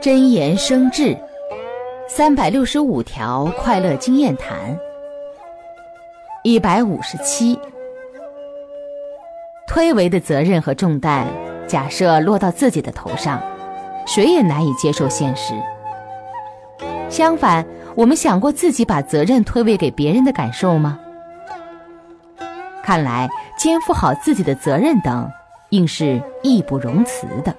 真言生智三百六十五条快乐经验谈一百五十七。推诿的责任和重担假设落到自己的头上谁也难以接受现实。相反我们想过自己把责任推诿给别人的感受吗？看来肩负好自己的责任等应是义不容辞的。